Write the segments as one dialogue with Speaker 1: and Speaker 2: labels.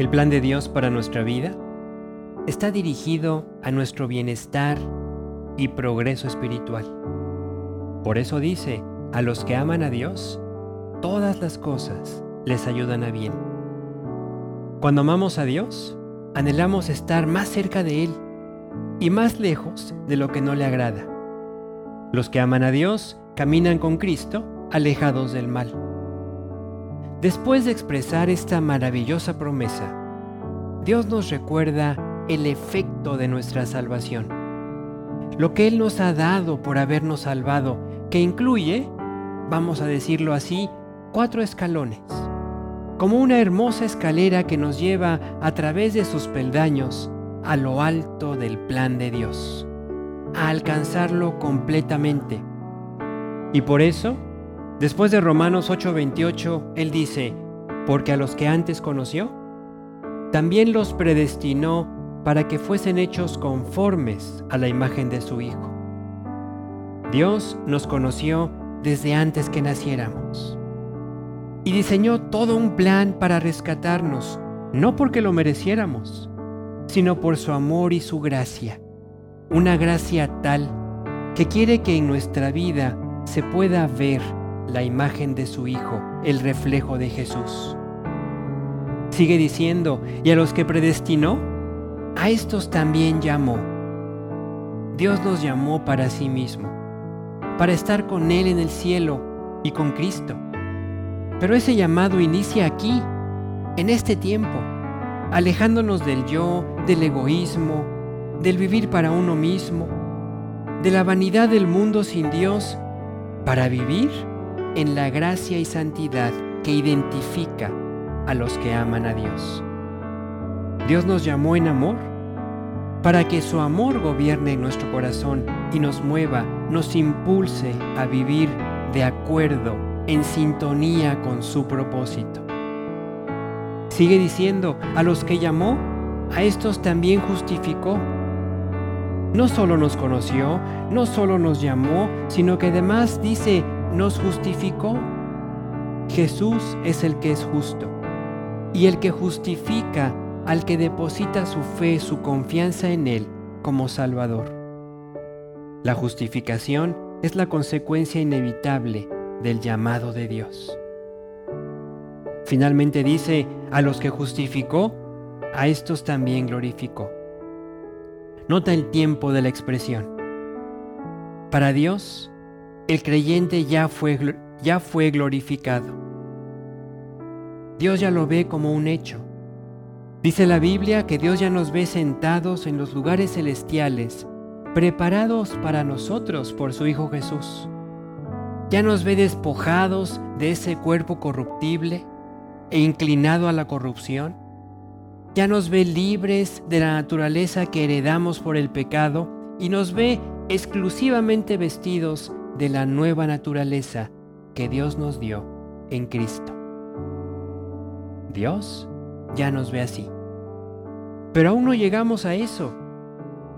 Speaker 1: El plan de Dios para nuestra vida está dirigido a nuestro bienestar y progreso espiritual. Por eso dice, a los que aman a Dios, todas las cosas les ayudan a bien. Cuando amamos a Dios, anhelamos estar más cerca de Él y más lejos de lo que no le agrada. Los que aman a Dios caminan con Cristo alejados del mal. Después de expresar esta maravillosa promesa, Dios nos recuerda el efecto de nuestra salvación, lo que Él nos ha dado por habernos salvado, que incluye, vamos a decirlo así, cuatro escalones, como una hermosa escalera que nos lleva a través de sus peldaños a lo alto del plan de Dios, a alcanzarlo completamente. Y por eso, Después de Romanos 8:28, Él dice, porque a los que antes conoció, también los predestinó para que fuesen hechos conformes a la imagen de su Hijo. Dios nos conoció desde antes que naciéramos y diseñó todo un plan para rescatarnos, no porque lo mereciéramos, sino por su amor y su gracia, una gracia tal que quiere que en nuestra vida se pueda ver la imagen de su Hijo, el reflejo de Jesús. Sigue diciendo, y a los que predestinó, a estos también llamó. Dios nos llamó para sí mismo, para estar con Él en el cielo y con Cristo. Pero ese llamado inicia aquí, en este tiempo, alejándonos del yo, del egoísmo, del vivir para uno mismo, de la vanidad del mundo sin Dios, para vivir en la gracia y santidad que identifica a los que aman a Dios. Dios nos llamó en amor para que su amor gobierne en nuestro corazón y nos mueva, nos impulse a vivir de acuerdo, en sintonía con su propósito. Sigue diciendo, a los que llamó, a estos también justificó. No solo nos conoció, no solo nos llamó, sino que además dice, nos justificó. Jesús es el que es justo y el que justifica al que deposita su fe, su confianza en Él como Salvador. La justificación es la consecuencia inevitable del llamado de Dios. Finalmente dice, a los que justificó, a estos también glorificó. Nota el tiempo de la expresión. Para Dios, el creyente ya fue, ya fue glorificado. Dios ya lo ve como un hecho. Dice la Biblia que Dios ya nos ve sentados en los lugares celestiales, preparados para nosotros por su Hijo Jesús. Ya nos ve despojados de ese cuerpo corruptible e inclinado a la corrupción. Ya nos ve libres de la naturaleza que heredamos por el pecado y nos ve exclusivamente vestidos de la nueva naturaleza que Dios nos dio en Cristo. Dios ya nos ve así. Pero aún no llegamos a eso.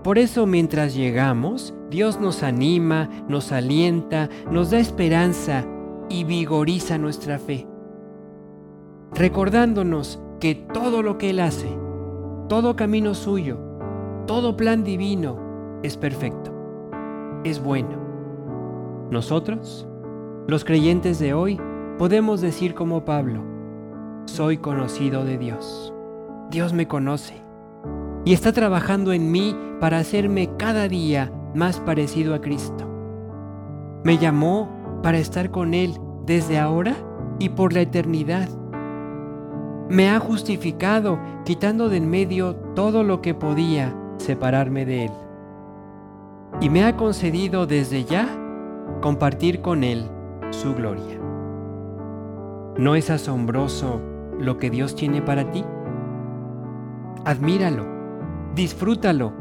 Speaker 1: Por eso mientras llegamos, Dios nos anima, nos alienta, nos da esperanza y vigoriza nuestra fe. Recordándonos que todo lo que Él hace, todo camino suyo, todo plan divino es perfecto, es bueno nosotros, los creyentes de hoy, podemos decir como Pablo, soy conocido de Dios. Dios me conoce y está trabajando en mí para hacerme cada día más parecido a Cristo. Me llamó para estar con Él desde ahora y por la eternidad. Me ha justificado quitando de en medio todo lo que podía separarme de Él. Y me ha concedido desde ya compartir con Él su gloria. ¿No es asombroso lo que Dios tiene para ti? Admíralo, disfrútalo,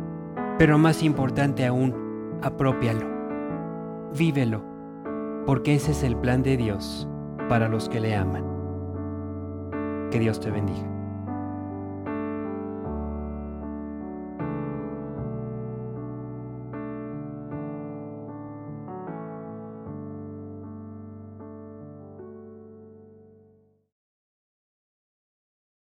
Speaker 1: pero más importante aún, apropialo, vívelo, porque ese es el plan de Dios para los que le aman. Que Dios te bendiga.